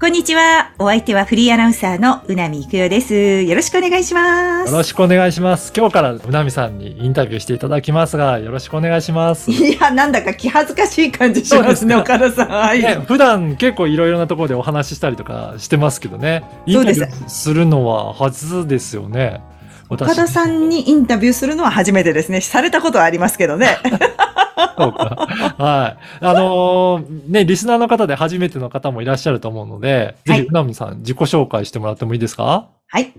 こんにちは。お相手はフリーアナウンサーのうなみいくよです。よろしくお願いします。よろしくお願いします。今日からうなみさんにインタビューしていただきますが、よろしくお願いします。いや、なんだか気恥ずかしい感じしますね、岡田さん。はい。ね、普段結構いろいろなところでお話ししたりとかしてますけどね。インタビューするのは初ですよね。岡田さんにインタビューするのは初めてですね。されたことはありますけどね。そうか。はい。あのーね、リスナーの方で初めての方もいらっしゃると思うので、ぜはいひうなみさん自己紹介してもらってもいいですか？はい。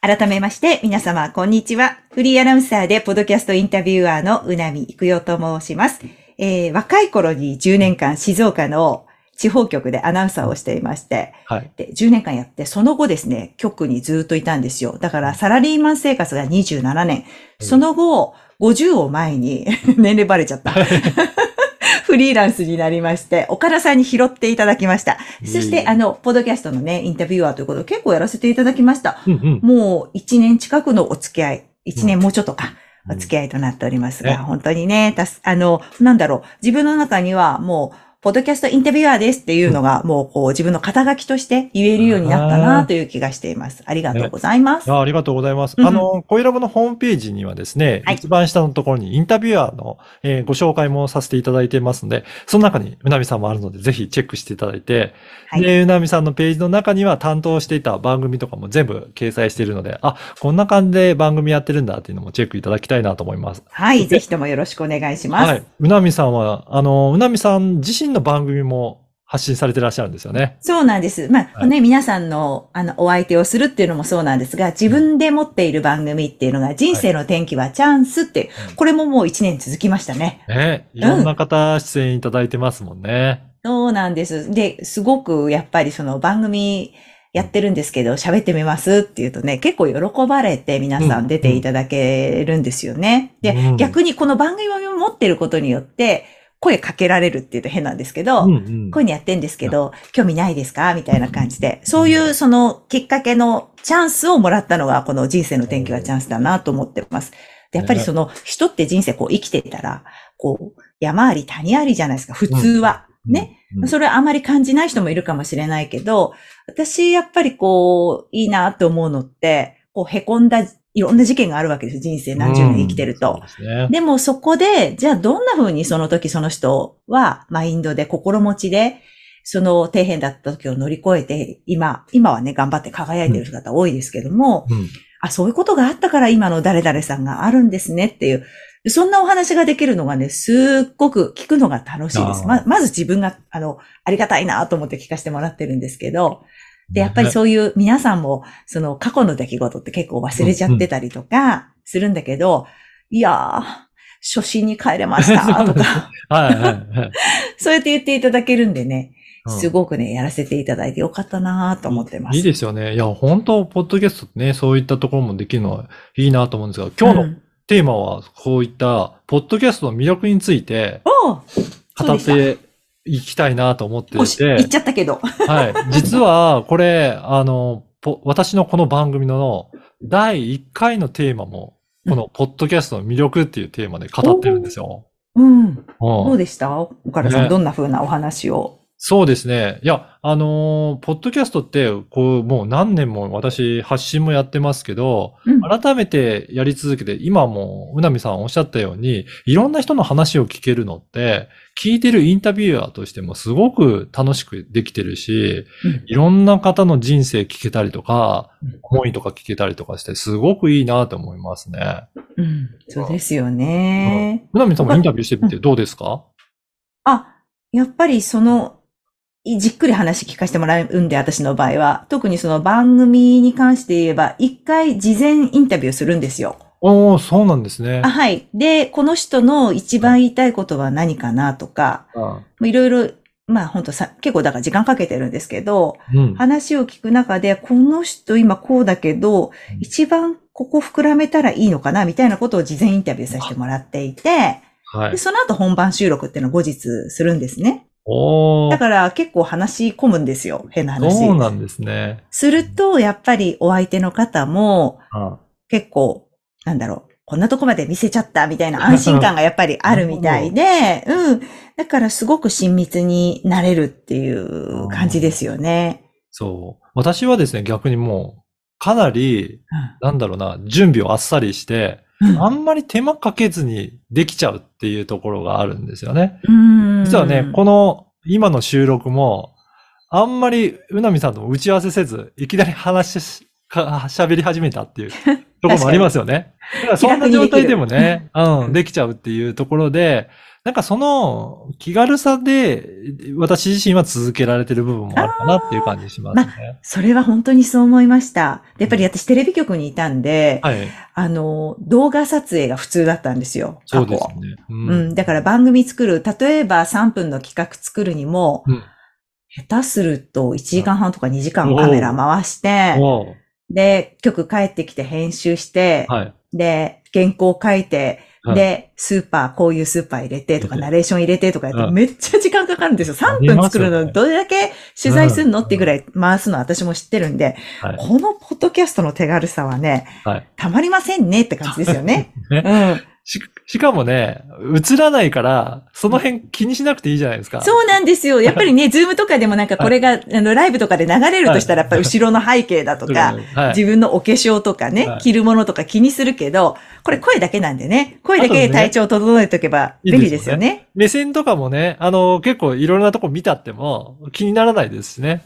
改めまして、皆様、こんにちは。フリーアナウンサーで、ポッドキャストインタビュアーのうなみいくよと申します。えー、若い頃に10年間静岡の地方局でアナウンサーをしていまして、はい。で、10年間やって、その後ですね、局にずっといたんですよ。だから、サラリーマン生活が27年。その後、50を前に、年齢バレちゃった。フリーランスになりまして、岡田さんに拾っていただきました。そして、あの、ポッドキャストのね、インタビュアーということで結構やらせていただきました。うんうん。もう1年近くのお付き合い、1年もうちょっとか、うんお付き合いとなっておりますねが、本当にね、たす、あの、なんだろう、自分の中にはもう、ポッドキャストインタビュアーですっていうのが、もうこう自分の肩書きとして言えるようになったなという気がしています。ありがとうございます。あありがとうございます。うんあの、コイラボのホームページにはですね、はい一番下のところにインタビュアーの、えーご紹介もさせていただいてますので、その中にうなみさんもあるので、ぜひチェックしていただいて、はいで、うなみさんのページの中には担当していた番組とかも全部掲載しているので、あ、こんな感じで番組やってるんだっていうのもチェックいただきたいなと思います。はい、ぜひともよろしくお願いします。はい。うなみさんは、あの、うなみさん自身の番組も発信されてらっしゃるんですよね。そうなんです。まあ、はいね、皆さんの、あの、お相手をするっていうのもそうなんですが、自分で持っている番組っていうのが、人生の転機はチャンスって、うんこれももう1年続きましたね。ね。いろんな方出演いただいてますもんね。そうなんです。で、すごくやっぱりその番組やってるんですけど、喋ってみますって言うとね、結構喜ばれて皆さん出ていただけるんですよね。で、うん逆にこの番組を持ってることによって、声かけられるって言うと変なんですけど、うんうんこういうのやってんですけど、興味ないですか？みたいな感じで。そういうそのきっかけのチャンスをもらったのが、この人生の転機はチャンスだなと思ってます。で、やっぱりその人って人生こう生きてたら、こう、山あり谷ありじゃないですか、普通は。ね。うんそれはあまり感じない人もいるかもしれないけど、私やっぱりこう、いいなと思うのって、こう、凹んだ、いろんな事件があるわけですよ。人生何十年生きてると。うんですね。でもそこで、じゃあどんな風にその時その人はマインドで心持ちで、その底辺だった時を乗り越えて、今、今はね、頑張って輝いてる姿多いですけども、うんあ、そういうことがあったから今の誰々さんがあるんですねっていう、そんなお話ができるのがね、すっごく聞くのが楽しいです。ま、まず自分が、あの、ありがたいなと思って聞かせてもらってるんですけど、で、やっぱりそういう皆さんも、その過去の出来事って結構忘れちゃってたりとかするんだけど、いやー、初心に帰れましたとか、はいはいはい。そうやって言っていただけるんでね、うんすごくね、やらせていただいてよかったなと思ってます。いいですよね。いや、本当ポッドキャストってね、そういったところもできるのはいいなと思うんですが、今日のうんテーマは、こういった、ポッドキャストの魅力について語っていきたいなと思っておし、て言っ、ちゃったけど。はい。実は、これ、あの、ポ私のこの番組の第1回のテーマも、このポッドキャストの魅力っていうテーマで語ってるんですよ。うん。うんどうでした？岡田さん、ねどんな風なお話を？そうですね。いや、あのーポッドキャストって、こう、もう何年も私発信もやってますけど、うん改めてやり続けて、今もう、うなみさんおっしゃったように、いろんな人の話を聞けるのって、聞いてるインタビュアーとしてもすごく楽しくできてるし、うんいろんな方の人生聞けたりとかうん、思いとか聞けたりとかして、すごくいいなと思いますね。うん。そうですよね。うなみさんもインタビューしてみてどうですか？あ、やっぱりその、いじっくり話聞かせてもらうんで、私の場合は。特にその番組に関して言えば、一回事前インタビューするんですよ。おー、そうなんですねあ。はい。で、この人の一番言いたいことは何かなとか、うんいろいろまあ本当さ、結構だから時間かけてるんですけど、うん。話を聞く中で、この人今こうだけど、一番ここ膨らめたらいいのかなみたいなことを事前インタビューさせてもらっていて、ではい。その後本番収録っていうのを後日するんですね。おー。だから結構話し込むんですよ。変な話。そうなんですね。すると、やっぱりお相手の方もあ結構、なんだろう、こんなとこまで見せちゃったみたいな安心感がやっぱりあるみたいで、うん。だからすごく親密になれるっていう感じですよね。そう。私はですね、逆にもう、かなり、なんだろうな、準備をあっさりして、うんあんまり手間かけずにできちゃうっていうところがあるんですよね。うん実はね、この今の収録も、あんまりうなみさんとも打ち合わせせず、いきなり話し、か喋り始めたっていうところもありますよね。だからそんな状態でもね、うん、できちゃうっていうところで、なんかその気軽さで、私自身は続けられてる部分もあるかなっていう感じしますね。それは本当にそう思いました。でやっぱり私テレビ局にいたんで、はい。あの、動画撮影が普通だったんですよ。そうですね。ううん。だから番組作る、例えば3分の企画作るにも、うん下手すると1時間半とか2時間カメラ回して、で、曲帰ってきて編集して、はい。で、原稿書いて、はいで、スーパー、こういうスーパー入れてとか、ナレーション入れてとかやって、うんめっちゃ時間かかるんですよ。3ありますよね分作るのにどれだけ取材するのってぐらい回すの私も知ってるんで、はい。このポッドキャストの手軽さはね、はい。たまりませんねって感じですよね。ねうん。し、しかもね、映らないから、その辺気にしなくていいじゃないですか。そうなんですよ。やっぱりね、 Zoom とかでもなんかこれが、あの、ライブとかで流れるとしたら、やっぱり後ろの背景だとか、はい。自分のお化粧とかね、はい着るものとか気にするけど、これ声だけなんでね、声だけで体調を整えておけば便利ですよね。目線とかもね、あの、結構いろんなとこ見たっても気にならないですしね。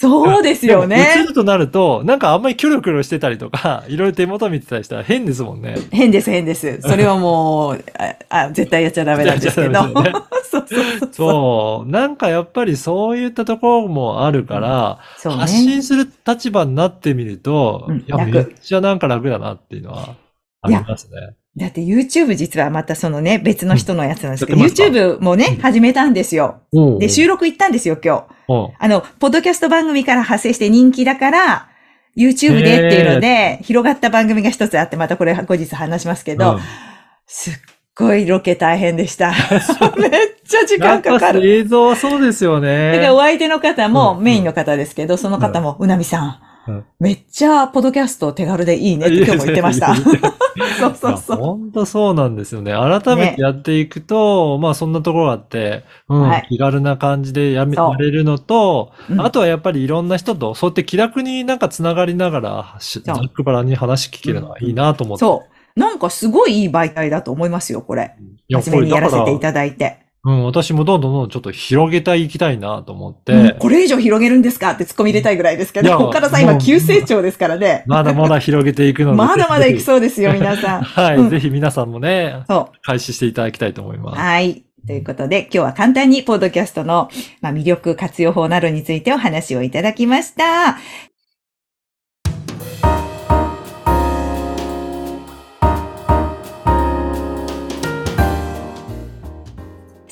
そうですよでも映ね。るとなると、なんかあんまりキョロキョロしてたりとか、いろいろ手元見てたりしたら変ですもんね。変です、変です。それはもう、あ、あ絶対やっちゃダメなんですけど。そうそうそう。なんかやっぱりそういったところもあるから、そうね。発信する立場になってみると、うんいや、楽めっちゃなんか楽だなっていうのはありますね。だって YouTube 実はまたそのね、別の人のやつなんですけど、YouTube もね、始めたんですよ。おうで、収録行ったんですよ、今日。あの、ポッドキャスト番組から派生して人気だから、YouTube でっていうので、広がった番組が一つあって、またこれ後日話しますけど、うん。すっごいロケ大変でした。めっちゃ時間かかる。映像はそうですよね。だからお相手の方もうん。メインの方ですけど、その方も、うなみさんうん、めっちゃポッドキャスト手軽でいいねって今日も言ってました。そうそうそう。本当そうなんですよね。改めてやっていくと、まあそんなところがあって、うん、はい気軽な感じでやめそうやれるのと、うんあとはやっぱりいろんな人と、そうやって気楽になんかつながりながら、しざっくばらんに話聞けるのはいいなと思って。そう。なんかすごいいい媒体だと思いますよ、これ。初めにやらせていただいて。らうん、私もどんどんどんどんちょっと広げたい、いきたいなと思って、うんこれ以上広げるんですかって突っ込み入れたいぐらいですけど、岡田さんもう今急成長ですからね。まだまだ広げていくので。まだまだいきう。そうですよ、皆さん。はい、うんぜひ皆さんもね、そ開始していただきたいと思いまう。す。はい。ということで、今日は簡単にポッドキャストの、まあ、魅力活用法などについてお話をいただきました。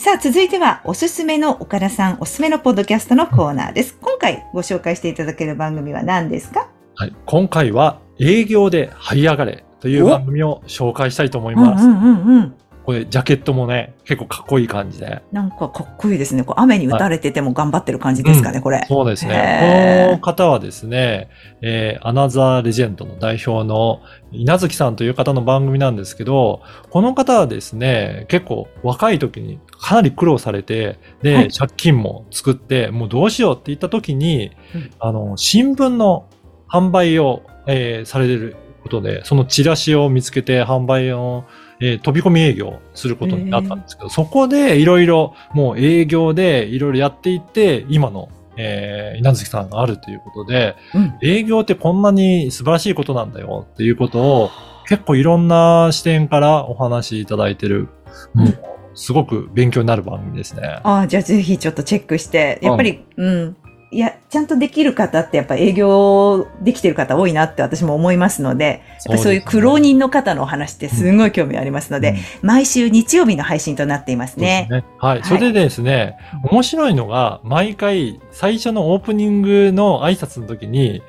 さあ、続いては、おすすめの岡田さん、おすすめのポッドキャストのコーナーです。今回ご紹介していただける番組は何ですか？はい、今回は営業で這い上がれという番組を紹介したいと思いうんます。うんうんうん。これジャケットもね、結構かっこいい感じで。なんかかっこいいですね。こう雨に打たれてても頑張ってる感じですかね、これ。そうですへね。ーこの方はですね、えーアナザーレジェンドの代表の稲月さんという方の番組なんですけど、この方はですね、結構若い時にかなり苦労されて、で、はい借金も作って、もうどうしようって言った時に、うんあの、新聞の販売を、えーされてることで、そのチラシを見つけて販売を、えー飛び込み営業をすることになったんですけど、そこでいろいろもう営業でいろいろやっていって、今の、えー稲月さんがあるということで、うん。営業ってこんなに素晴らしいことなんだよっていうことを結構いろんな視点からお話しいただいてる、うん。すごく勉強になる番組ですね。ああ、じゃあぜひちょっとチェックして、やっぱり、うん、いや、ちゃんとできる方ってやっぱ営業できてる方多いなって私も思いますので、やっぱそういう苦労人の方のお話ってすごい興味ありますので、うん毎週日曜日の配信となっていますねす。ね。はい。それでですね、面白いのが、毎回、最初のオープニングの挨拶の時に、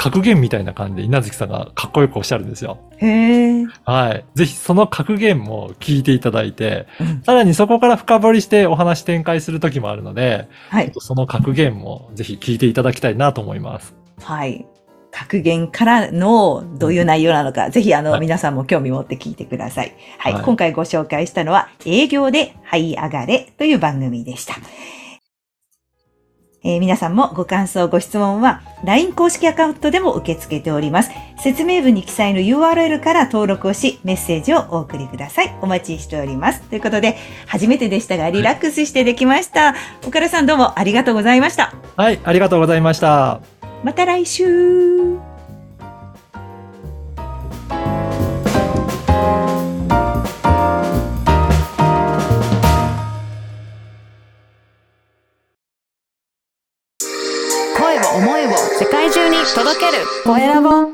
格言みたいな感じで稲月さんがかっこよくおっしゃるんですよ。へえ。はい。ぜひその格言も聞いていただいて、うんさらにそこから深掘りしてお話展開する時もあるので、はい。その格言もぜひ聞いていただきたいなと思います。はい。格言からのどういう内容なのか、ぜひあの、はい皆さんも興味持って聞いてください。はい。はい今回ご紹介したのは、営業で這い上がれという番組でした。えー皆さんもご感想、ご質問は LINE 公式アカウントでも受け付けております。説明文に記載の URL から登録をし、メッセージをお送りください。お待ちしております。ということで、初めてでしたが、リラックスしてできました。岡田さんどうもありがとうございました。はい、ありがとうございました。また来週 Dopo eravamo